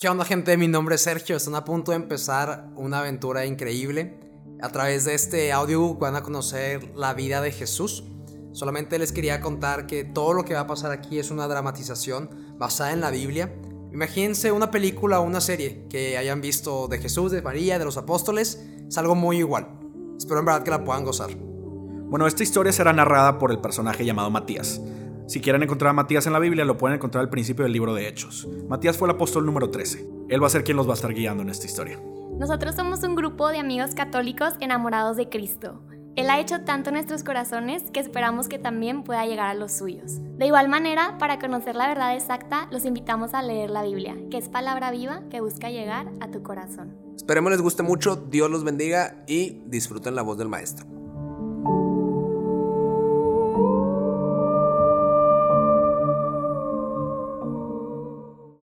¿Qué onda gente? Mi nombre es Sergio, están a punto de empezar una aventura increíble. A través de este audio van a conocer la vida de Jesús. Solamente les quería contar que todo lo que va a pasar aquí es una dramatización basada en la Biblia. Imagínense una película o una serie que hayan visto de Jesús, de María, de los apóstoles. Es algo muy igual. Espero en verdad que la puedan gozar. Bueno, esta historia será narrada por el personaje llamado Matías. Si quieren encontrar a Matías en la Biblia, lo pueden encontrar al principio del libro de Hechos. Matías fue el apóstol número 13. Él va a ser quien los va a estar guiando en esta historia. Nosotros somos un grupo de amigos católicos enamorados de Cristo. Él ha hecho tanto en nuestros corazones que esperamos que también pueda llegar a los suyos. De igual manera, para conocer la verdad exacta, los invitamos a leer la Biblia, que es palabra viva que busca llegar a tu corazón. Esperemos les guste mucho, Dios los bendiga y disfruten la voz del maestro.